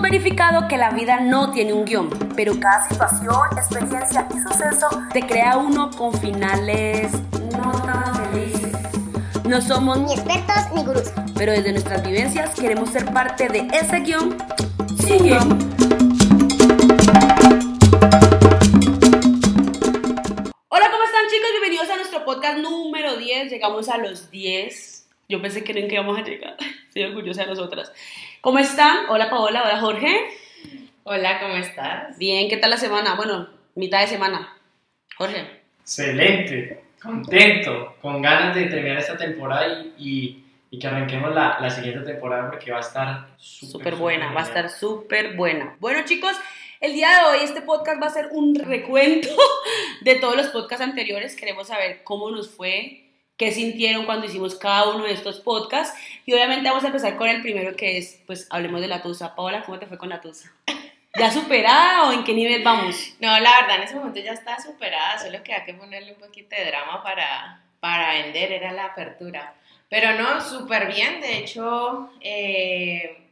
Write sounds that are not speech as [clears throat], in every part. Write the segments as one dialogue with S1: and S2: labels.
S1: Verificado que la vida no tiene un guion, pero cada situación, experiencia y suceso te crea uno con finales no tan felices. No somos
S2: Ni expertos ni gurús.
S1: pero desde nuestras vivencias queremos ser parte de ese guion sin guion. Hola, ¿cómo están chicos? Bienvenidos a nuestro podcast número 10. Llegamos a los 10. Yo pensé que nunca íbamos a llegar. [laughs] Estoy orgullosa de nosotras. ¿Cómo están? Hola Paola, hola Jorge.
S3: Hola, ¿cómo estás?
S1: Bien, ¿qué tal la semana? Bueno, mitad de semana. Jorge.
S4: Excelente, contento, con ganas de terminar esta temporada y, y- y que arranquemos la, la siguiente temporada porque va a estar súper
S1: Súper buena, va a estar súper buena. Bueno, chicos, el día de hoy este podcast va a ser un recuento [laughs] de todos los podcasts anteriores. Queremos saber cómo nos fue, qué sintieron cuando hicimos cada uno de estos podcasts. Y obviamente vamos a empezar con el primero que es, pues, hablemos de la tusa. Paola, ¿cómo te fue con la tusa? ¿Ya superada o en qué nivel vamos?
S3: No, la verdad, en ese momento ya está superada, solo queda que ponerle un poquito de drama para, para vender, era la apertura. Pero no, súper bien, de hecho, eh,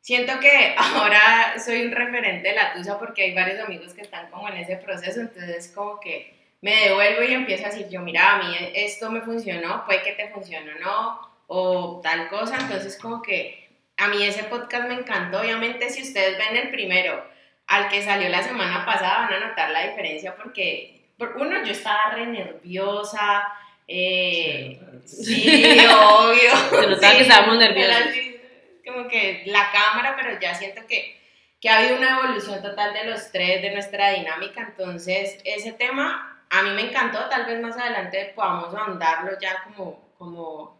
S3: siento que ahora soy un referente de la tusa porque hay varios amigos que están como en ese proceso, entonces como que me devuelvo y empiezo a decir yo, mira, a mí esto me funcionó, puede que te funcionó o no, o tal cosa, entonces como que a mí ese podcast me encantó, obviamente si ustedes ven el primero al que salió la semana pasada van a notar la diferencia porque, por uno, yo estaba re nerviosa, eh, sí, obvio. [laughs]
S1: Se notaba
S3: Sí,
S1: que estábamos nerviosos.
S3: Como que la cámara, pero ya siento que, que ha habido una evolución total de los tres, de nuestra dinámica, entonces ese tema a mí me encantó, tal vez más adelante podamos ahondarlo ya como, como,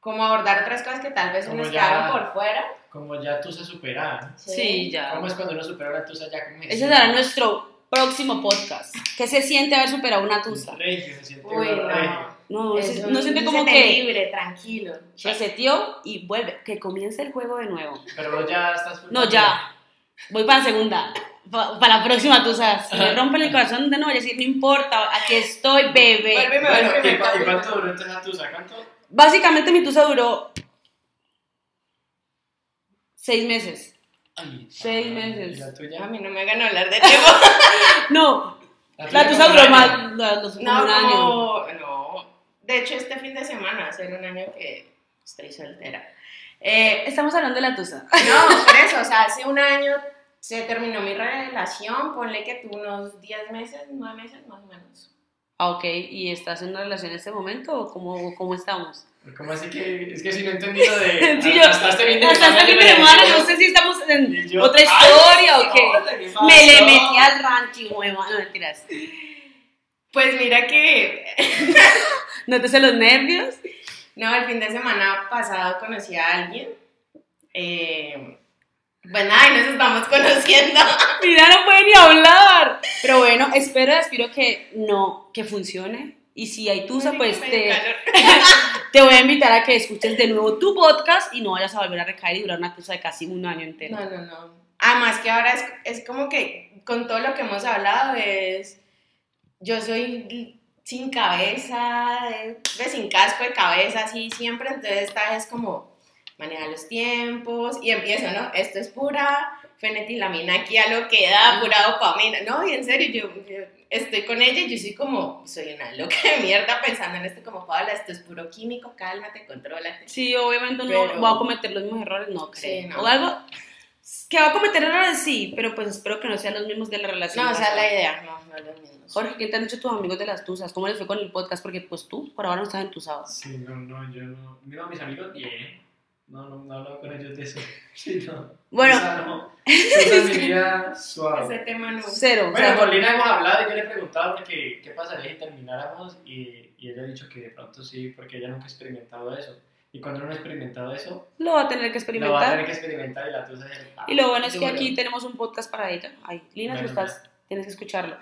S3: como abordar otras cosas que tal vez se
S4: Como
S3: nos
S4: ya-
S3: quedaron por fuera.
S4: Como ya Tusa superada. ¿no?
S1: Sí, ya.
S4: ¿Cómo es cuando uno supera una Tusa ya como
S1: Ese será nuestro próximo podcast. ¿Qué se siente haber superado una tusa?
S4: Regio, se siente
S3: Uy,
S4: uno
S3: no.
S1: No,
S3: Es
S1: se-
S3: un-
S1: no siente como que
S3: libre, tranquilo.
S1: reseteó y vuelve. Que comience el juego de nuevo.
S4: Pero ya estás...
S1: No, ya. Voy para la segunda. Pa- para la próxima, tú sabes. Si me rompen el corazón de nuevo, yo decir, no importa, aquí estoy, bebé.
S4: Bueno, ¿y, cuánto duró entonces la Tusa? ¿Cuánto?
S1: Básicamente mi tusa duró seis meses.
S4: Ay,
S1: Seis
S4: ay,
S1: meses.
S4: ¿y la tuya?
S3: A mí no me hagan hablar de tiempo. [laughs]
S1: No, la tusa duró más, no, no,
S3: No,
S1: un año.
S3: como- no. De hecho, este fin de semana ser un año que estoy soltera. Eh,
S1: Estamos hablando de la tusa.
S3: no, por eso, o sea, hace un año se terminó mi relación, ponle que tú unos 10 meses, 9 meses más o menos.
S1: Ah, ok, ¿y estás en una relación en este momento o cómo, cómo estamos?
S4: ¿Cómo así que...? Es que si no he entendido de... [laughs]
S1: Sí, yo-
S4: hasta este fin de
S1: este semana, no sé si estamos en
S4: yo,
S1: otra
S4: ay,
S1: historia o qué.
S4: hola, ¿qué
S1: Me le metí al rancho, hueva, no mentiras.
S3: Pues mira que, [laughs]
S1: Nótese los nervios.
S3: no, el fin de semana pasado conocí a alguien. Eh, nada, y nos estamos conociendo. [laughs]
S1: Mira, no puede ni hablar. Pero bueno, espero y aspiro que no, que funcione. Y si hay tusa, pues [laughs] te, voy a invitar a que escuches de nuevo tu podcast y no vayas a volver a recaer y durar una tusa de casi un año entero.
S3: No, no, no. Además que ahora es, es como que con todo lo que hemos hablado es, yo soy sin cabeza, de- de sin casco de cabeza, así siempre, entonces esta vez como manejar los tiempos y empiezo, ¿no? Esto es pura fenetilamina aquí a lo que da, pura dopamina, no, y en serio, yo, yo estoy con ella y yo soy como, soy una loca de mierda pensando en esto como, Paula, esto es puro químico, cálmate, contrólate.
S1: Sí, obviamente no va a cometer los mismos errores, no creo.
S3: Sí, no.
S1: O algo que va a cometer errores, sí, pero pues espero que no sean los mismos de la relación.
S3: No, es
S1: pasada.
S3: la idea, no, no es lo mismo.
S1: Jorge, ¿qué te han dicho tus amigos de las tusas? ¿Cómo les fue con el podcast? Porque pues tú por ahora no estás entusado.
S4: Sí, no, no, yo no. Mira, mis amigos, bien. No, no, no hablo con ellos de eso. [laughs] Sí, no.
S1: Bueno.
S4: O sea, no. Esa [laughs] es mi vida
S3: Ese
S4: suave.
S3: tema no.
S1: Cero. o
S4: Bueno,
S1: sea,
S4: con Lina hemos hablado y yo le he preguntado porque, qué pasaría si termináramos y, y ella ha dicho que de pronto sí, porque ella nunca ha experimentado eso. Y cuando uno no ha experimentado eso,
S1: lo va a tener que
S4: lo va a
S1: experimentar.
S4: tener que experimentar y la es el-
S1: Y lo bueno es que aquí tenemos un podcast para ella. Ay, Lina, si
S4: Bueno,
S1: estás, tienes que escucharlo.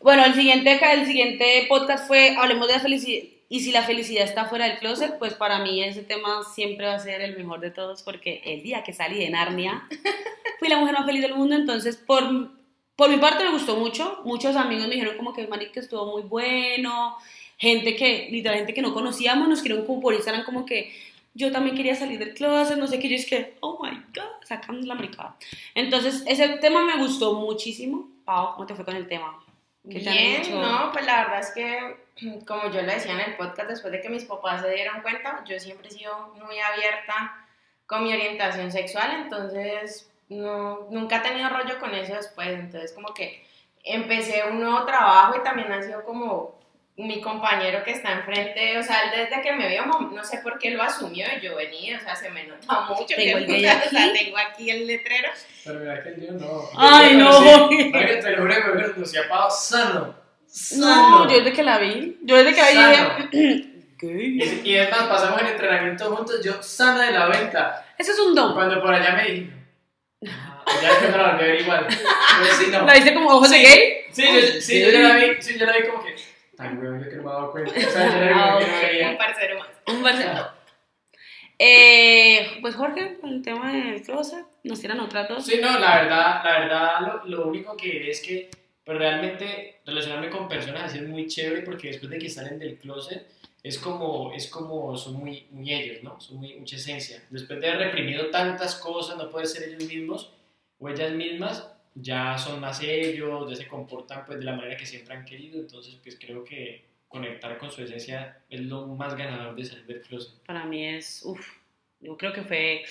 S1: Bueno, el siguiente, el siguiente podcast fue Hablemos de la felicidad. Y si la felicidad está fuera del closet, pues para mí ese tema siempre va a ser el mejor de todos porque el día que salí de Narnia [laughs] fui la mujer más feliz del mundo. Entonces, por, por mi parte me gustó mucho. Muchos amigos me dijeron como que Maric que estuvo muy bueno. Gente que, literal, gente que no conocíamos, nos escribieron como por Instagram como que yo también quería salir del closet, no sé qué, yo es que, oh my god, sacando la maricada. Entonces, ese tema me gustó muchísimo. Pau, ¿cómo te fue con el tema? ¿Qué te han
S3: Bien, no, pues la verdad es que, [clears throat] como yo le decía en el podcast, después de que mis papás se dieron cuenta, yo siempre he sido muy abierta con mi orientación sexual, entonces no, nunca he tenido rollo con eso después, entonces como que empecé un nuevo trabajo y también ha sido como mi compañero que está enfrente, o sea, él desde que me vio, no sé por qué lo asumió y yo venía, o sea, se me nota mucho.
S1: Tengo
S3: que,
S1: el [laughs] gay
S3: o sea,
S1: aquí. [laughs]
S3: tengo aquí el letrero.
S4: Pero mira que yo no.
S1: Ay,
S4: Yo
S1: no.
S4: Marica, te lo juro que me conocí a Pau sano.
S1: No, yo desde que la vi, yo desde que la vi,
S4: Sano.
S1: dije, [clears throat] gay.
S4: Y, es más, pasamos el entrenamiento juntos, yo sana de la venta.
S1: Ese es un don.
S4: Cuando por allá me dije, ah, ya después no la volví a ver igual. Pero sí, no.
S1: ¿La viste como ojos de
S4: Sí.
S1: gay?
S4: Sí, yo, sí, yo la vi, sí, yo la vi como que, tan weón, yo que no me he dado cuenta. O sea, yo la vi como que no
S1: Ah,
S4: veía.
S3: Un parcero más.
S1: Un Barcelona. Eh, pues Jorge, con el tema del closet, nos tiran otras dos.
S4: Sí, no, la verdad, la verdad, lo, lo único que es que pues, realmente relacionarme con personas así es muy chévere porque después de que salen del closet es como, es como son muy, muy ellos, ¿no? Son muy, mucha esencia. Después de haber reprimido tantas cosas, no poder ser ellos mismos o ellas mismas, ya son más ellos, ya se comportan pues de la manera que siempre han querido, entonces pues creo que conectar con su esencia es lo más ganador de salir del closet.
S1: Para mí es, uff, yo creo que fue,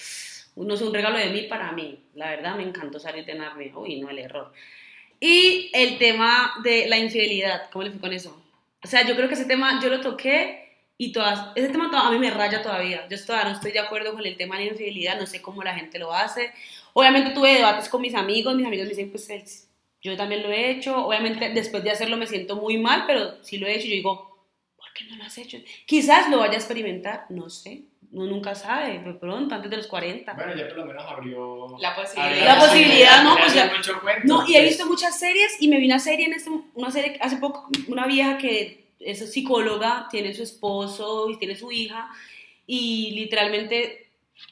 S1: no sé, un regalo de mí para mí. La verdad me encantó salir de Narnia. Uy, no, el error. Y el tema de la infidelidad, ¿cómo le fue con eso? O sea, yo creo que ese tema yo lo toqué y todas, ese tema a mí me raya todavía. Yo todavía no estoy de acuerdo con el tema de la infidelidad, no sé cómo la gente lo hace. Obviamente tuve debates con mis amigos, mis amigos me dicen, pues el- yo también lo he hecho. Obviamente después de hacerlo me siento muy mal, pero si lo he hecho, yo digo, ¿por qué no lo has hecho? Quizás lo vaya a experimentar, no sé. Uno nunca sabe, de pronto, antes de los 40.
S4: Bueno, ya por lo menos abrió...
S3: La posibilidad.
S1: La posibilidad, ¿no? Pues ya-
S4: mucho cuento,
S1: No, y he visto muchas series y me vi una serie en este, una serie hace poco, una vieja que es psicóloga, tiene su esposo y tiene su hija y literalmente,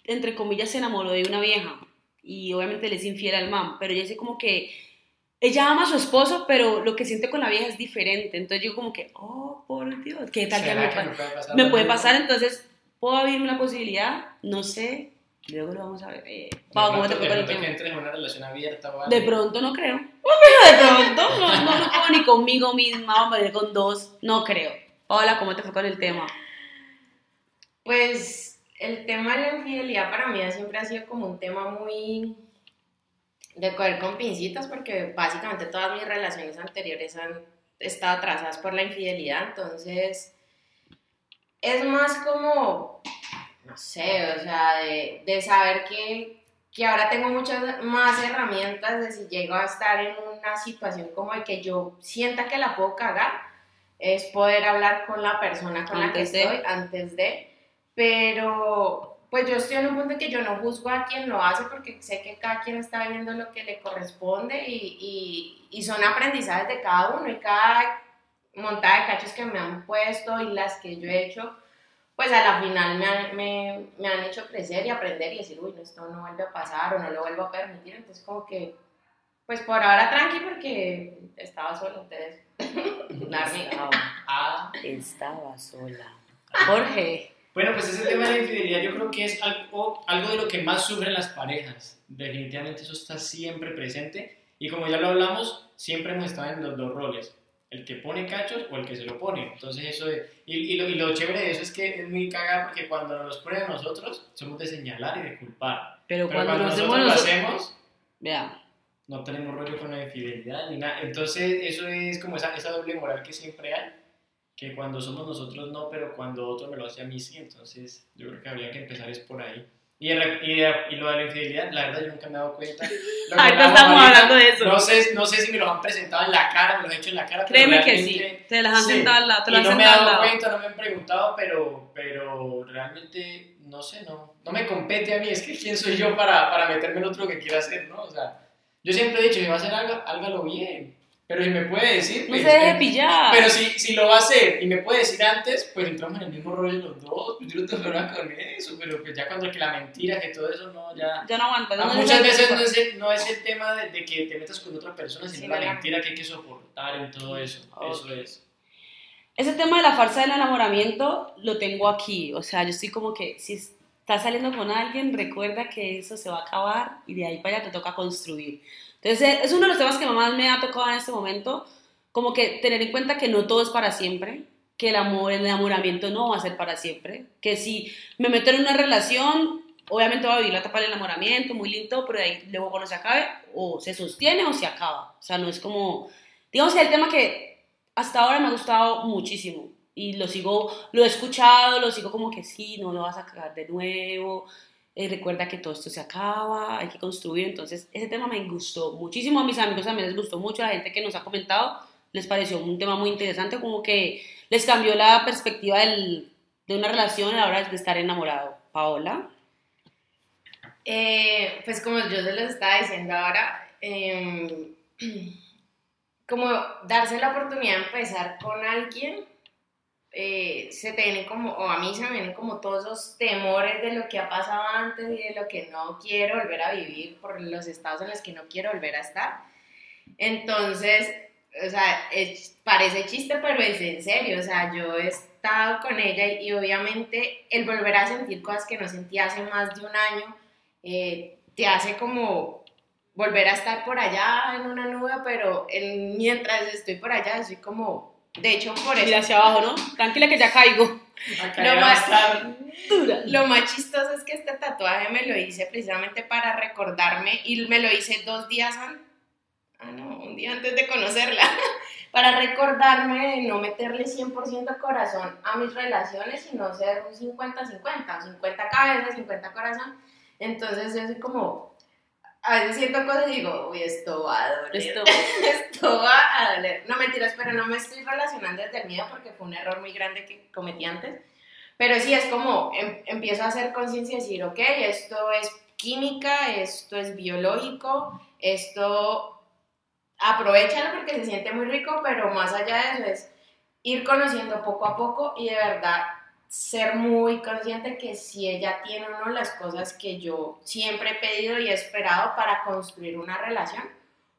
S1: entre comillas, se enamoró de una vieja y obviamente le es infiel al man, pero ella dice como que ella ama a su esposo, pero lo que siente con la vieja es diferente, entonces yo como que, oh, por Dios, ¿qué tal que
S4: ¿Será
S1: me,
S4: que puede pasar?
S1: me puede pasar? Entonces, ¿puedo abrirme una posibilidad? No sé, luego lo vamos a ver. Eh,
S4: De
S1: Pau, ¿cómo te
S4: pronto-
S1: fue con el
S4: que
S1: tema?
S4: entres en una relación abierta o algo.
S1: De pronto no creo. [laughs] De pronto, no, no lo puedo ni conmigo misma, vamos a ver con dos. No creo. Hola, ¿cómo te fue con el tema?
S3: Pues el tema de la infidelidad para mí siempre ha sido como un tema muy de coger con pincitas porque básicamente todas mis relaciones anteriores han estado atrasadas por la infidelidad, entonces es más como, no sé, o sea, de, de saber que, que ahora tengo muchas más herramientas de si llego a estar en una situación como de que yo sienta que la puedo cagar, es poder hablar con la persona con
S1: Antes
S3: la
S1: de.
S3: que estoy antes de, pero pues yo estoy en un punto en que yo no juzgo a quien lo hace porque sé que cada quien está viviendo lo que le corresponde y, y, y son aprendizajes de cada uno y cada montada de cachos que me han puesto y las que yo he hecho, pues a la final me han, me, me han hecho crecer y aprender y decir, uy, no, esto no vuelve a pasar o no lo vuelvo a permitir, entonces como que, pues por ahora tranqui porque estaba sola, entonces, [laughs] Narnia.
S4: Ah,
S1: estaba sola. Jorge.
S4: bueno, pues ese tema de la infidelidad yo creo que es algo, algo de lo que más sufren las parejas. Definitivamente eso está siempre presente. Y como ya lo hablamos, siempre hemos estado en los dos roles. El que pone cachos o el que se lo pone. Entonces eso es- y, y lo, y lo chévere de eso es que es muy cagado porque cuando nos los ponen a nosotros, somos de señalar y de culpar.
S1: Pero,
S4: Pero
S1: cuando,
S4: cuando
S1: nos
S4: nosotros
S1: hacemos
S4: lo hacemos,
S1: Vea,
S4: no tenemos rollo con la infidelidad ni nada. Entonces, eso es como esa, esa doble moral que siempre hay, que cuando somos nosotros no, pero cuando otro me lo hace a mí sí. Entonces, yo creo que habría que empezar es por ahí. Y, y, y lo de la infidelidad, la verdad, yo nunca me he dado cuenta. [laughs]
S1: Ahorita estamos hablando de eso.
S4: No sé, no sé si me lo han presentado en la cara, me lo han hecho en la cara.
S1: créeme que sí. Te las han
S4: sí.
S1: sentado al lado. Te
S4: y no me he dado
S1: lado.
S4: cuenta, no me han preguntado, pero, pero realmente, no sé, no, no me compete a mí, es que quién soy yo para, para meterme en otro que quiera hacer, ¿no? O sea, yo siempre he dicho, si va a hacer algo, hágalo bien, pero si me puede decir,
S1: No
S4: pues,
S1: se deje
S4: eh,
S1: pillar.
S4: pero si, si lo va a hacer y me puede decir antes, pues entramos en el mismo rollo los dos, pues yo no tengo problema con eso, pero pues ya cuando que la mentira, que todo eso, no, ya...
S1: Ya no aguanta.
S4: Ah,
S1: no
S4: muchas veces no es, el, no es el tema de, de que te metas con otra persona, sino
S3: Sí,
S4: la mentira que hay que soportar en todo eso,
S1: Ok.
S4: eso es.
S1: Ese tema de la farsa del enamoramiento lo tengo aquí. O sea, yo estoy como que, si es- estás saliendo con alguien, recuerda que eso se va a acabar y de ahí para allá te toca construir. Entonces, eh, es uno de los temas que más me ha tocado en este momento, como que tener en cuenta que no todo es para siempre, que el amor, el enamoramiento no va a ser para siempre, que si me meto en una relación, obviamente va a vivir la etapa del enamoramiento, muy lindo, pero de ahí luego cuando se acabe, o se sostiene o se acaba. O sea, no es como, digamos el tema que hasta ahora me ha gustado muchísimo y lo sigo, lo he escuchado, lo sigo como que sí, no lo vas a cagar de nuevo, eh, recuerda que todo esto se acaba, hay que construir, entonces ese tema me gustó muchísimo, a mis amigos también les gustó mucho, a la gente que nos ha comentado les pareció un tema muy interesante, como que les cambió la perspectiva del, de una relación a la hora de estar enamorado. Paola.
S3: Eh, pues como yo se los estaba diciendo ahora, em, [clears throat] como darse la oportunidad de empezar con alguien, eh, se te vienen como, o a mí se me vienen como todos los temores de lo que ha pasado antes y de lo que no quiero volver a vivir por los estados en los que no quiero volver a estar. Entonces, o sea, parece chiste, pero es en serio, o sea, yo he estado con ella y, obviamente el volver a sentir cosas que no sentía hace más de un año, eh, te hace como volver a estar por allá en una nube, pero mientras estoy por allá, estoy como, de hecho, por eso...
S1: Mira hacia abajo, ¿no? Tranquila que ya caigo.
S3: Lo más, lo más chistoso es que este tatuaje me lo hice precisamente para recordarme y me lo hice dos días antes ah, no, un día antes de conocerla, [laughs] para recordarme de no meterle 100% corazón a mis relaciones, sino ser un 50-50, 50 cabezas, 50 corazón. Entonces yo soy como, a veces siento cosas y digo, uy, esto va a doler. Esto, [laughs] esto va a doler. No mentiras, pero no me estoy relacionando desde el miedo porque fue un error muy grande que cometí antes. Pero sí es como, em, empiezo a hacer conciencia y decir, ok, esto es química, esto es biológico, esto aprovechalo porque se siente muy rico, pero más allá de eso es ir conociendo poco a poco y de verdad ser muy consciente que si ella tiene o no las cosas que yo siempre he pedido y he esperado para construir una relación,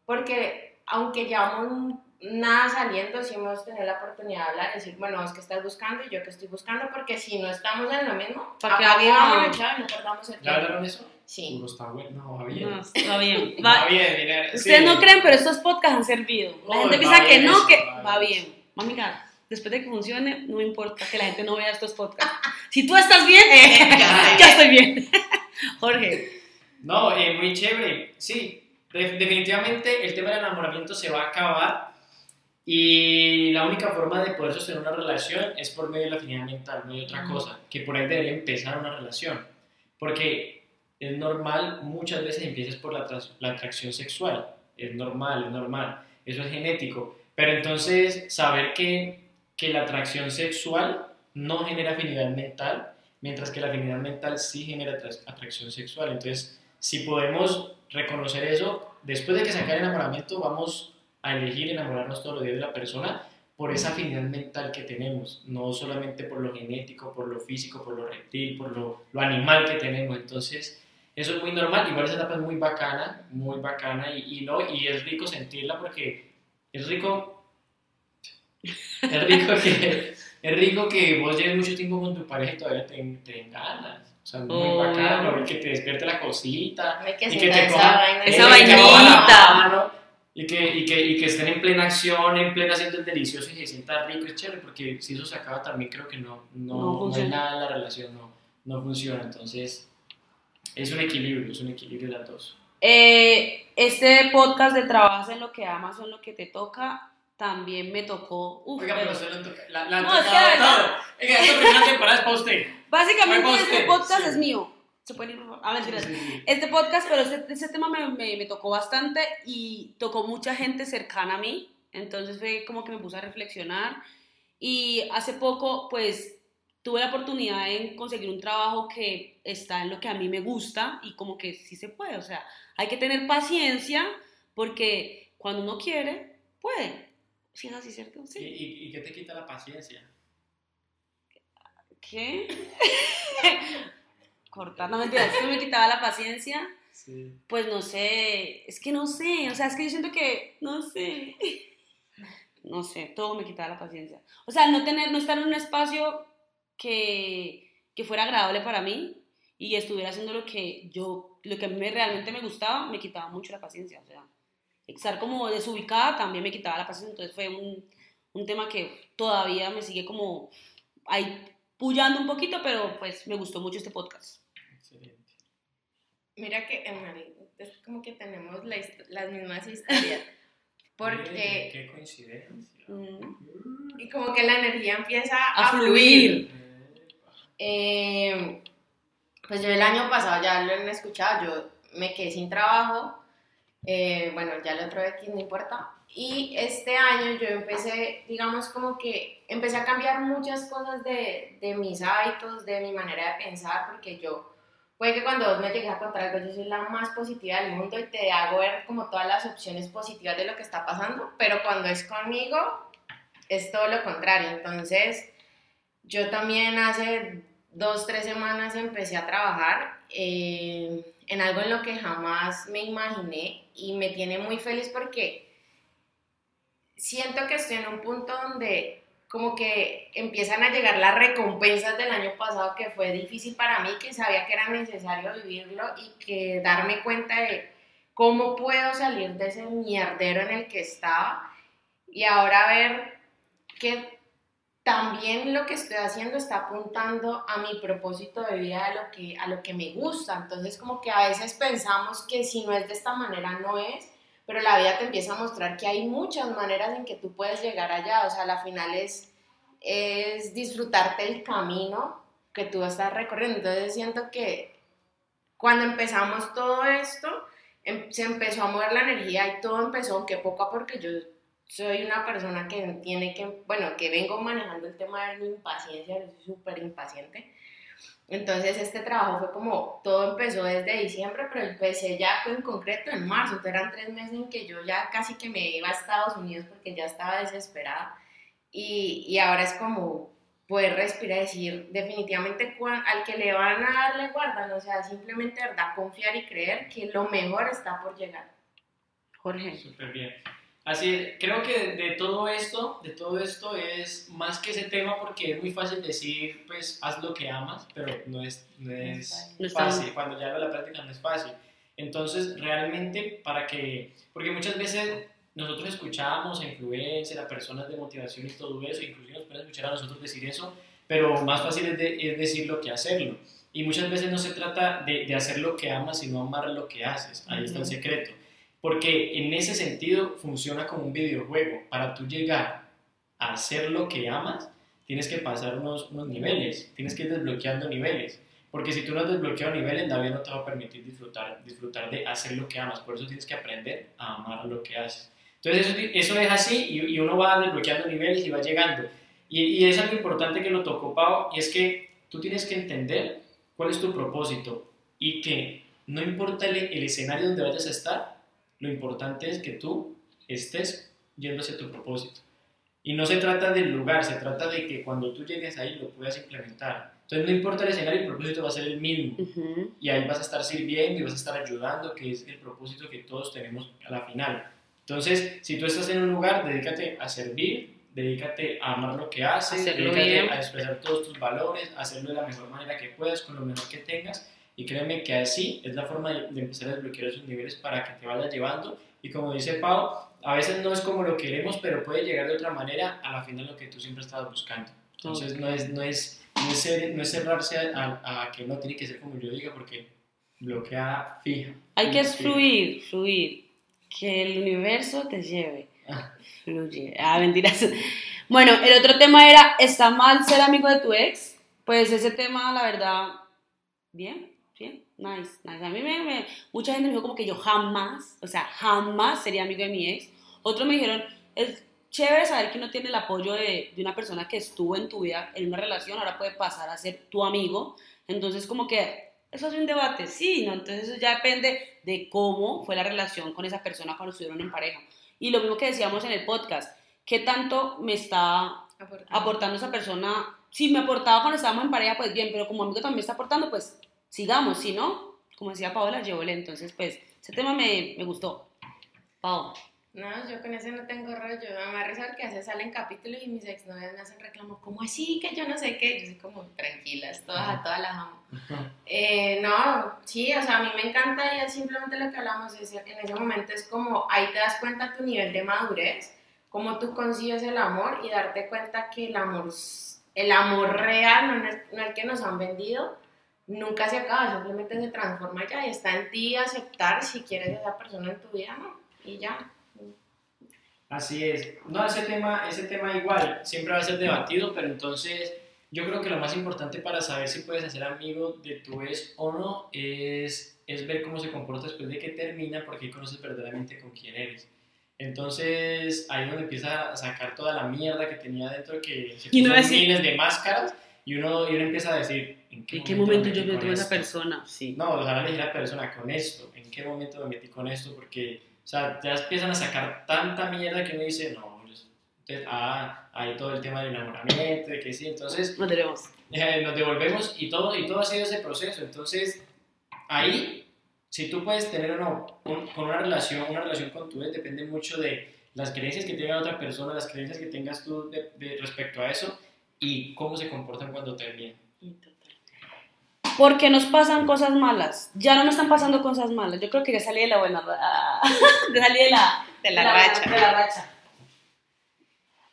S3: porque aunque llevamos nada saliendo, sí hemos tenido la oportunidad de hablar y decir, bueno, es que estás buscando y yo que estoy buscando, porque si no estamos en lo mismo,
S1: ¿para qué vamos
S3: a no perdamos el
S4: tiempo. ¿Ya eso?
S3: Sí.
S4: No está bueno, no, va bien.
S1: No, está bien. [laughs]
S4: Va, bien, mira,
S1: Ustedes no creen, pero estos podcasts han servido. La gente piensa que no, que va bien. Mamiga, después de que funcione, no importa que la gente no vea estos podcasts. Si tú estás bien, [laughs] ya, estoy bien. [laughs] Jorge.
S4: No, eh, muy chévere. Sí, definitivamente el tema del enamoramiento se va a acabar y la única forma de poder sostener una relación es por medio de la afinidad mental, no hay otra cosa, que por ahí debería empezar una relación. Porque es normal, muchas veces empiezas por la, la atracción sexual, es normal, es normal, eso es genético, pero entonces saber que, que la atracción sexual no genera afinidad mental, mientras que la afinidad mental sí genera atracción sexual, entonces si podemos reconocer eso, después de que se acabe el enamoramiento vamos a elegir enamorarnos todos los días de la persona por esa afinidad mental que tenemos, no solamente por lo genético, por lo físico, por lo reptil, por lo, lo animal que tenemos. Entonces, eso es muy normal, igual esa etapa es muy bacana, muy bacana y, y, no, y es rico sentirla porque es rico, es rico que, es rico que vos lleves mucho tiempo con tu pareja y todavía te, te ganas. O sea, muy oh, bacano, que te despierte la cosita,
S3: que
S4: y
S3: que
S4: te
S3: esa,
S1: esa vainita.
S4: Y que, y, que, y que estén en plena acción, en plena haciendo el delicioso y se sienta rico, es chévere, porque si eso se acaba también creo que no, no, no, no hay nada en la relación, no, no funciona. Entonces, es un equilibrio, es un equilibrio de las dos.
S1: Eh, este podcast de Trabajas en lo que amas o en lo que te toca también me tocó.
S4: Uf, Oiga, pero, pero toca, la, la no, es que. Oiga, esta primera temporada es para usted.
S1: Básicamente, este podcast es mío. ¿Se puede ir? Ah, mentiras. Sí, sí. Este podcast, pero este, este tema me, me, me, tocó bastante y tocó mucha gente cercana a mí. Entonces fue como que me puse a reflexionar. Y hace poco, pues, tuve la oportunidad de conseguir un trabajo que está en lo que a mí me gusta y como que sí se puede, o sea, hay que tener paciencia porque cuando uno quiere, puede. ¿Sí es así, cierto? Sí.
S4: ¿Y, y, qué te quita la paciencia?
S1: ¿Qué? [laughs] Cortando, mentira, es que me quitaba la paciencia. Sí. Pues no sé, es que no sé, o sea, es que yo siento que, no sé, no sé, todo me quitaba la paciencia. O sea, no tener, no estar en un espacio que, que fuera agradable para mí y estuviera haciendo lo que yo, lo que a mí me- realmente me gustaba, me quitaba mucho la paciencia. O sea, estar como desubicada también me quitaba la paciencia. Entonces fue un, un tema que todavía me sigue como ahí pullando un poquito, pero pues me gustó mucho este podcast.
S4: Excelente.
S3: Mira que Mari, es como que tenemos la las mismas historias. [laughs] Porque,
S4: Qué coincidencia.
S1: Mm.
S3: y como que la energía empieza
S1: A
S3: a,
S1: fluir.
S3: fluir. Eh, pues yo el año pasado, ya lo han escuchado, yo me quedé sin trabajo. Eh, bueno, ya el otro X no importa. Y este año yo empecé, digamos, como que empecé a cambiar muchas cosas de, de mis hábitos, de mi manera de pensar, porque yo, puede que cuando vos me llegues a contar algo, yo soy la más positiva del mundo y te hago ver como todas las opciones positivas de lo que está pasando, pero cuando es conmigo, es todo lo contrario. Entonces, yo también hace dos, tres semanas empecé a trabajar eh, en algo en lo que jamás me imaginé y me tiene muy feliz porque siento que estoy en un punto donde como que empiezan a llegar las recompensas del año pasado que fue difícil para mí, que sabía que era necesario vivirlo y que darme cuenta de cómo puedo salir de ese mierdero en el que estaba y ahora ver que también lo que estoy haciendo está apuntando a mi propósito de vida, a lo que, a lo que me gusta. Entonces como que a veces pensamos que si no es de esta manera no es, pero la vida te empieza a mostrar que hay muchas maneras en que tú puedes llegar allá. O sea, la final es, es disfrutarte el camino que tú estás recorriendo. Entonces siento que cuando empezamos todo esto, em- se empezó a mover la energía y todo empezó, aunque poco a poco, porque yo soy una persona que tiene que, bueno, que vengo manejando el tema de mi impaciencia, yo soy súper impaciente. Entonces este trabajo fue como, todo empezó desde diciembre, pero empecé ya en concreto en marzo, entonces eran tres meses en que yo ya casi que me iba a Estados Unidos porque ya estaba desesperada y, y ahora es como poder respirar y decir definitivamente cua- al que le van a darle guardan, o sea, simplemente verdad confiar y creer que lo mejor está por llegar.
S1: Jorge.
S4: Súper bien. Así es, creo que de, de todo esto, de todo esto es más que ese tema porque es muy fácil decir, pues, haz lo que amas, pero no es, no es
S1: No
S4: fácil, cuando ya lo la práctica no es fácil. Entonces, realmente, para que, porque muchas veces nosotros escuchamos a influencers, a personas de motivación y todo eso, inclusive nos pueden escuchar a nosotros decir eso, pero más fácil es, de- es decirlo que hacerlo. Y muchas veces no se trata de, de hacer lo que amas, sino amar lo que haces. Ahí está el secreto. Porque en ese sentido funciona como un videojuego. Para tú llegar a hacer lo que amas, tienes que pasar unos, unos niveles, tienes que ir desbloqueando niveles. Porque si tú no has desbloqueado niveles, la vida no te va a permitir disfrutar, disfrutar de hacer lo que amas. Por eso tienes que aprender a amar lo que haces. Entonces eso, eso es así y, y uno va desbloqueando niveles y va llegando. Y, y es algo importante que lo tocó Pau, y es que tú tienes que entender cuál es tu propósito y que no importa el, el escenario donde vayas a estar, lo importante es que tú estés yendo hacia tu propósito. Y no se trata del lugar, se trata de que cuando tú llegues ahí lo puedas implementar. Entonces no importa el escenario, el propósito va a ser el mismo.
S1: Ujú.
S4: Y ahí vas a estar sirviendo y vas a estar ayudando, que es el propósito que todos tenemos a la final. Entonces, si tú estás en un lugar, dedícate a servir, dedícate a amar lo que haces,
S1: Hacerlo
S4: dedícate
S1: bien.
S4: a expresar todos tus valores, hacerlo de la mejor manera que puedas, con lo mejor que tengas. Y créeme que así es la forma de, de empezar a desbloquear esos niveles para que te vayas llevando. Y como dice Pau, a veces no es como lo queremos, pero puede llegar de otra manera a la final lo que tú siempre estabas buscando. Entonces no es, no es, no es, cer- no es cerrarse a, a- a que no tiene que ser como yo diga, porque bloquea fija.
S1: Hay que
S4: Fija.
S1: fluir, fluir. Que el universo te lleve.
S4: Ah.
S1: Fluye. Ah, mentiras. Bueno, el otro tema era, ¿está mal ser amigo de tu ex? Pues ese tema, la verdad, bien, bien, nice, nice. A mí me, me- mucha gente me dijo como que yo jamás, o sea, jamás sería amigo de mi ex. Otros me dijeron, es chévere saber que uno tiene el apoyo de, de una persona que estuvo en tu vida, en una relación, ahora puede pasar a ser tu amigo. Entonces, como que eso es un debate, sí, ¿no? Entonces eso ya depende de cómo fue la relación con esa persona cuando estuvieron en pareja. Y lo mismo que decíamos en el podcast, ¿qué tanto me está aportando esa persona? Si me aportaba cuando estábamos en pareja, pues bien, pero como amigo también está aportando, pues sigamos, si no, como decía Paola, llévole. Entonces, pues, ese tema me, me gustó. Pau.
S3: No, yo con ese no tengo rollo. Me da risa que veces salen capítulos y mis exnovias me hacen reclamo, ¿cómo así? Que yo no sé qué. Yo soy como, tranquilas, todas a todas las amo. Eh, no, sí, o sea, a mí me encanta y es simplemente lo que hablamos. Es, en ese momento es como, ahí te das cuenta tu nivel de madurez, cómo tú consigues el amor y darte cuenta que el amor, el amor real, no el, no el que nos han vendido, nunca se acaba, simplemente se transforma ya y está en ti aceptar si quieres a esa persona en tu vida, ¿no? Y ya.
S4: Así es. No, ese tema, ese tema igual, siempre va a ser debatido, pero entonces yo creo que lo más importante para saber si puedes hacer amigo de tu ex o no es, es ver cómo se comporta después de que termina, porque conoces verdaderamente con quién eres. Entonces ahí es donde empieza a sacar toda la mierda que tenía dentro, que se
S1: Y no
S4: miles de máscaras, y uno, y uno empieza a decir, ¿en
S1: ¿En qué momento
S4: me
S1: yo
S4: metí
S1: me
S4: con
S1: tuve esa persona? Sí.
S4: No, o sea, ahora elegir a la persona con esto. ¿En qué momento me metí con esto? Porque, o sea, ya empiezan a sacar tanta mierda que uno dice, no, yo- entonces, ah, hay todo el tema del enamoramiento, de que sí, entonces
S1: Nos veremos.
S4: eh, nos devolvemos y todo, y todo ha sido ese proceso. Entonces, ahí, si tú puedes tener o no un- con una relación, una relación con tu ex, depende mucho de las creencias que tenga otra persona, las creencias que tengas tú de, de- respecto a eso y cómo se comportan cuando terminan.
S1: Porque nos pasan cosas malas. Ya no me están pasando cosas malas. Yo creo que ya salí de la buena. ah, [laughs] Ya salí de la,
S3: De la racha.
S1: De la racha.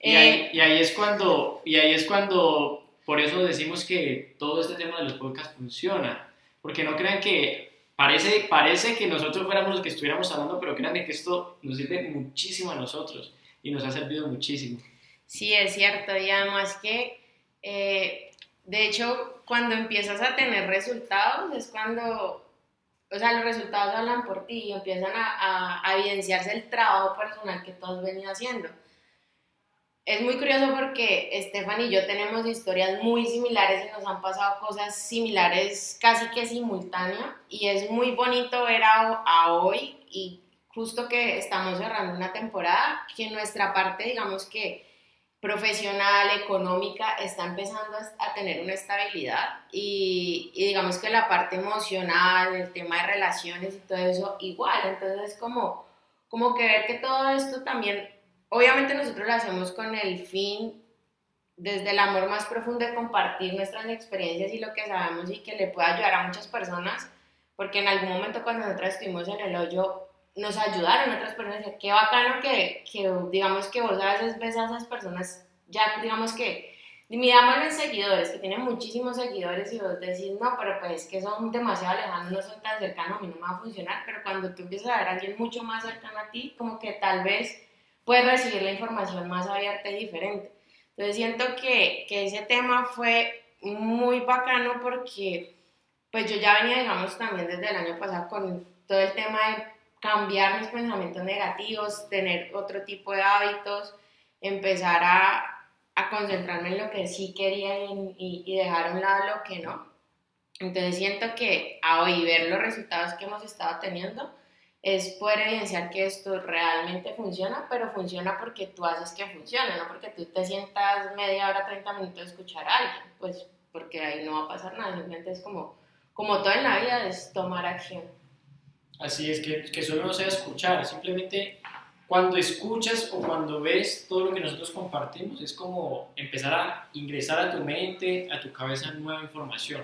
S4: Y,
S3: Eh,
S4: ahí, y ahí es cuando, y ahí es cuando, por eso decimos que todo este tema de los podcasts funciona, porque no crean que parece, parece que nosotros fuéramos los que estuviéramos hablando, pero créanme que esto nos sirve muchísimo a nosotros y nos ha servido muchísimo.
S3: Sí, es cierto, y además que, eh, de hecho, cuando empiezas a tener resultados es cuando, o sea, los resultados hablan por ti y empiezan a, evidenciarse el trabajo personal que tú has haciendo. Es muy curioso porque Estefan y yo tenemos historias muy similares y nos han pasado cosas similares casi que simultánea y es muy bonito ver a, hoy y justo que estamos cerrando una temporada que nuestra parte digamos que profesional, económica, está empezando a, tener una estabilidad y, y digamos que la parte emocional, el tema de relaciones y todo eso igual, entonces es como, como que ver que todo esto también, obviamente nosotros lo hacemos con el fin desde el amor más profundo de compartir nuestras experiencias y lo que sabemos y que le pueda ayudar a muchas personas, porque en algún momento cuando nosotros estuvimos en el hoyo, nos ayudaron otras personas. Qué bacano que, que, digamos, que vos a veces ves a esas personas, ya digamos que, mirámoslo en seguidores, que tienen muchísimos seguidores y vos decís, no, pero pues es que son demasiado lejanos, no son tan cercanos, a mí no me va a funcionar, pero cuando tú empiezas a ver a alguien mucho más cercano a ti, como que tal vez puedes recibir la información más abierta y diferente. Entonces siento que, que ese tema fue muy bacano porque pues yo ya venía, digamos, también desde el año pasado con todo el tema de cambiar mis pensamientos negativos, tener otro tipo de hábitos, empezar a, a concentrarme en lo que sí quería y, y- dejar a un lado lo que no. Entonces siento que a hoy ver los resultados que hemos estado teniendo es poder evidenciar que esto realmente funciona, pero funciona porque tú haces que funcione, no porque tú te sientas media hora, 30 minutos a escuchar a alguien, pues porque ahí no va a pasar nada, simplemente es como, como todo en la vida, es tomar acción.
S4: Así es, que, que solo no sea escuchar, simplemente cuando escuchas o cuando ves todo lo que nosotros compartimos, es como empezar a ingresar a tu mente, a tu cabeza nueva información.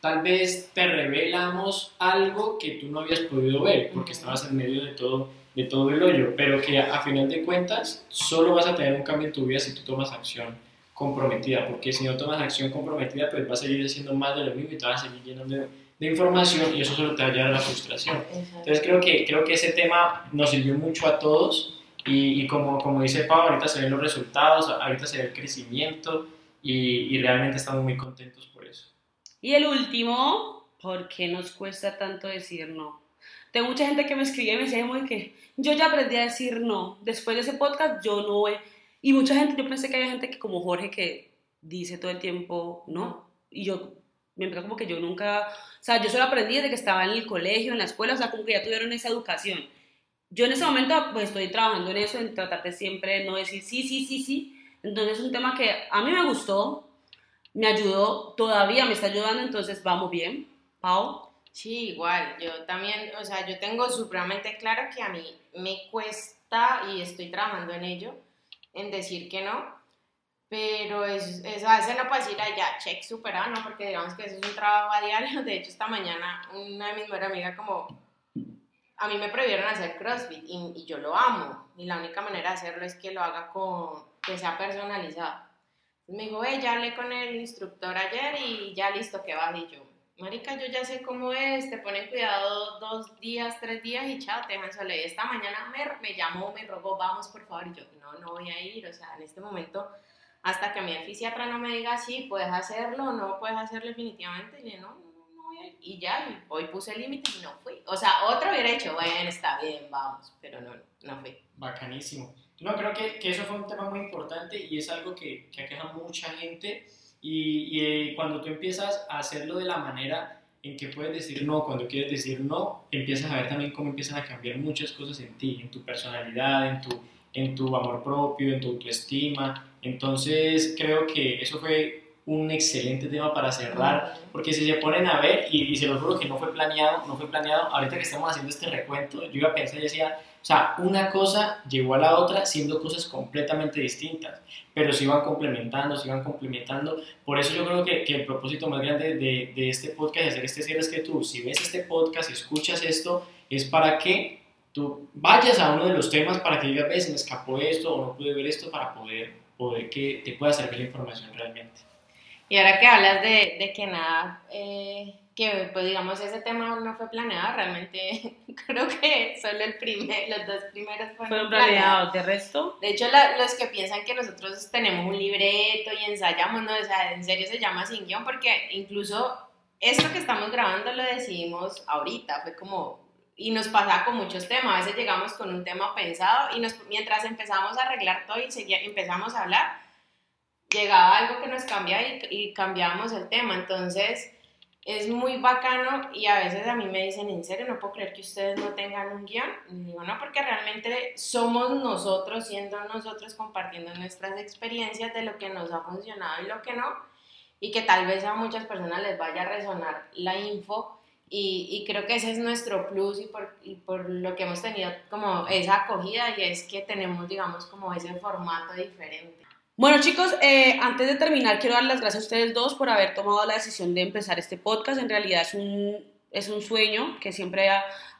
S4: Tal vez te revelamos algo que tú no habías podido ver porque estabas en medio de todo, de todo el hoyo, pero que a, a final de cuentas solo vas a tener un cambio en tu vida si tú tomas acción comprometida, porque si no tomas acción comprometida, pues vas a seguir haciendo más de lo mismo y te vas a seguir llenando de, de información y eso solo te va a llevar a la frustración. Entonces creo que, creo que ese tema nos sirvió mucho a todos y, y como, como dice Pau, ahorita se ven los resultados, ahorita se ve el crecimiento y, y realmente estamos muy contentos por eso.
S1: Y el último, ¿por qué nos cuesta tanto decir no? Tengo mucha gente que me escribe y me dice muy que yo ya aprendí a decir no. Después de ese podcast yo no he... Y mucha gente, yo pensé que había gente que como Jorge que dice todo el tiempo no. Y yo empezó como que yo nunca... O sea, yo solo aprendí desde que estaba en el colegio, en la escuela, o sea, como que ya tuvieron esa educación. Yo en ese momento pues estoy trabajando en eso, en tratar de siempre no decir sí, sí, sí, sí. Entonces es un tema que a mí me gustó, me ayudó, todavía me está ayudando, entonces vamos bien. Pau.
S3: Sí, igual, yo también, o sea, yo tengo supremamente claro que a mí me cuesta y estoy trabajando en ello, en decir que no, pero es, es, a veces no puedo decir, ya, check superado, ¿no? Porque digamos que eso es un trabajo a diario. [laughs] De hecho, esta mañana una de mis mejores amigas como, a mí me prohibieron hacer CrossFit y, y, yo lo amo. Y la única manera de hacerlo es que lo haga con, que sea personalizado. Me dijo, hey, ya hablé con el instructor ayer y ya listo, que va. Y yo, marica, yo ya sé cómo es, te ponen cuidado dos días, tres días y chao, te dejan sola. Y esta mañana me, me llamó, me rogó, vamos por favor. Y yo, no, no voy a ir. O sea, en este momento hasta que mi fisiatra no me diga sí, puedes hacerlo no puedes hacerlo definitivamente, y no, no, voy a ir. Y ya, hoy puse el límite y no fui. O sea, otro hubiera hecho, bueno, está bien, vamos, pero no, no fui.
S4: Bacanísimo. No, creo que, que eso fue un tema muy importante y es algo que, que aqueja mucha gente y, y eh, cuando tú empiezas a hacerlo de la manera en que puedes decir no, cuando quieres decir no, empiezas a ver también cómo empiezan a cambiar muchas cosas en ti, en tu personalidad, en tu, en tu amor propio, en tu autoestima, entonces creo que eso fue un excelente tema para cerrar, porque si se ponen a ver, y, se lo juro que no fue planeado, no fue planeado, ahorita que estamos haciendo este recuento, yo iba a pensar y decía, o sea, una cosa llegó a la otra siendo cosas completamente distintas, pero se iban complementando, se iban complementando. Por eso yo creo que, que el propósito más grande de, de este podcast, de hacer este cierre, es que tú, si ves este podcast, escuchas esto, es para que tú vayas a uno de los temas para que digas, ves, me escapó esto o no pude ver esto para poder poder que te pueda servir la información realmente.
S3: Y ahora que hablas de, de que nada, eh, que pues digamos ese tema no fue planeado, realmente [laughs] creo que solo el primer, los dos primeros fueron,
S1: fueron planeados, de resto.
S3: De hecho, los que piensan que nosotros tenemos un libreto y ensayamos, no, o sea, en serio se llama sin guion, porque incluso esto que estamos grabando lo decidimos ahorita, fue como y nos pasa con muchos temas. A veces llegamos con un tema pensado y nos, mientras empezamos a arreglar todo y seguía, empezamos a hablar, llegaba algo que nos cambia y, y cambiábamos el tema. Entonces es muy bacano y a veces a mí me dicen, en serio, no puedo creer que ustedes no tengan un guion. Y digo, no, porque realmente somos nosotros, siendo nosotros compartiendo nuestras experiencias de lo que nos ha funcionado y lo que no. Y que tal vez a muchas personas les vaya a resonar la info y, y, creo que ese es nuestro plus y por, y por lo que hemos tenido como esa acogida y es que tenemos, digamos, como ese formato diferente.
S1: Bueno chicos, eh, antes de terminar quiero dar las gracias a ustedes dos por haber tomado la decisión de empezar este podcast. En realidad es un, es un sueño que siempre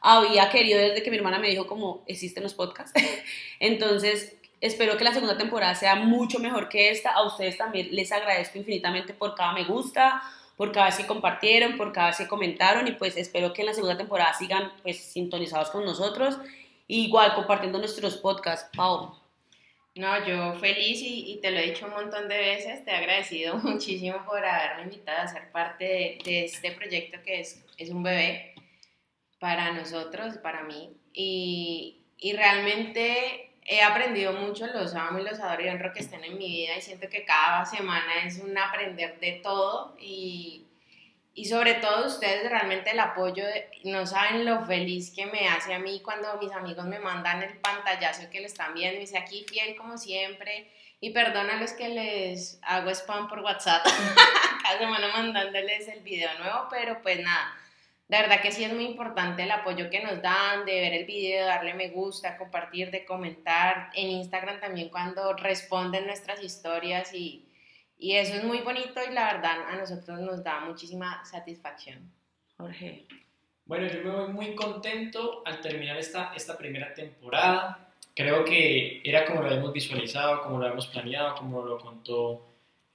S1: había querido desde que mi hermana me dijo como existen los podcasts. [laughs] Entonces espero que la segunda temporada sea mucho mejor que esta. A ustedes también les agradezco infinitamente por cada me gusta, por cada vez que compartieron, por cada vez que comentaron y pues espero que en la segunda temporada sigan pues sintonizados con nosotros. Igual compartiendo nuestros podcasts. Pau.
S3: No, yo feliz y, te lo he dicho un montón de veces, te he agradecido [laughs] muchísimo por haberme invitado a ser parte de, de este proyecto que es, es, un bebé para nosotros, para mí. Y, y realmente he aprendido mucho, los amo y los adoro y honro que estén en mi vida y siento que cada semana es un aprender de todo y, y sobre todo ustedes realmente el apoyo, no saben lo feliz que me hace a mí cuando mis amigos me mandan el pantallazo que le están viendo y dice aquí fiel como siempre y perdona a los que les hago spam por WhatsApp [laughs] cada semana mandándoles el video nuevo, pero pues nada de verdad que sí es muy importante el apoyo que nos dan, de ver el video, darle me gusta, compartir, de comentar. En Instagram también cuando responden nuestras historias y, y eso es muy bonito y la verdad a nosotros nos da muchísima satisfacción.
S1: Jorge.
S4: Bueno, yo me voy muy contento al terminar esta, esta primera temporada. Creo que era como lo habíamos visualizado, como lo habíamos planeado, como lo contó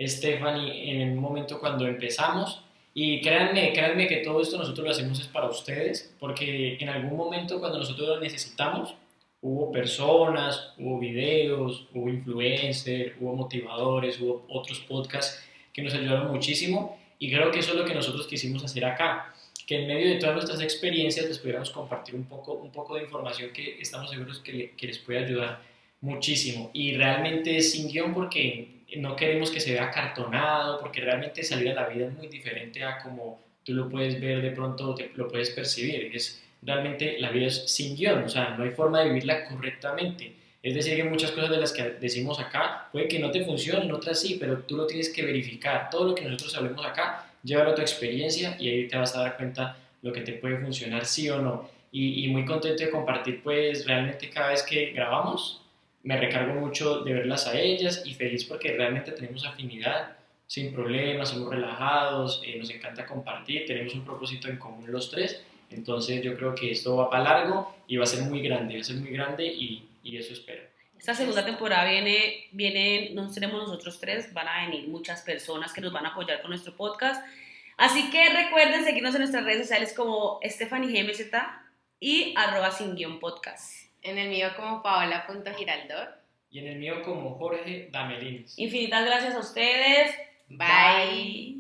S4: Stephanie en el momento cuando empezamos. Y créanme, créanme que todo esto nosotros lo hacemos es para ustedes, porque en algún momento cuando nosotros lo necesitamos, hubo personas, hubo videos, hubo influencers, hubo motivadores, hubo otros podcasts que nos ayudaron muchísimo. Y creo que eso es lo que nosotros quisimos hacer acá, que en medio de todas nuestras experiencias les pudiéramos compartir un poco, un poco de información que estamos seguros que, que les puede ayudar muchísimo. Y realmente sin guion porque no queremos que se vea cartonado, porque realmente salir a la vida es muy diferente a como tú lo puedes ver de pronto, te, lo puedes percibir. Es realmente la vida es sin guion, o sea, no hay forma de vivirla correctamente. Es decir, que muchas cosas de las que decimos acá puede que no te funcionen, otras sí, pero tú lo tienes que verificar. Todo lo que nosotros hablemos acá, llévalo a tu experiencia y ahí te vas a dar cuenta lo que te puede funcionar sí o no. y, y muy contento de compartir pues realmente cada vez que grabamos. Me recargo mucho de verlas a ellas y feliz porque realmente tenemos afinidad sin problemas, somos relajados, eh, nos encanta compartir, tenemos un propósito en común los tres, entonces yo creo que esto va para largo y va a ser muy grande, va a ser muy grande y, y eso espero.
S1: Esta segunda temporada viene, viene, no seremos nosotros tres, van a venir muchas personas que nos van a apoyar con nuestro podcast. Así que recuerden seguirnos en nuestras redes sociales como Stephanie GMZ y arroba sin guion podcast.
S3: En el mío como paola.giraldor.
S4: Y en el mío como Jorge Damelines.
S1: Infinitas gracias a ustedes.
S3: Bye.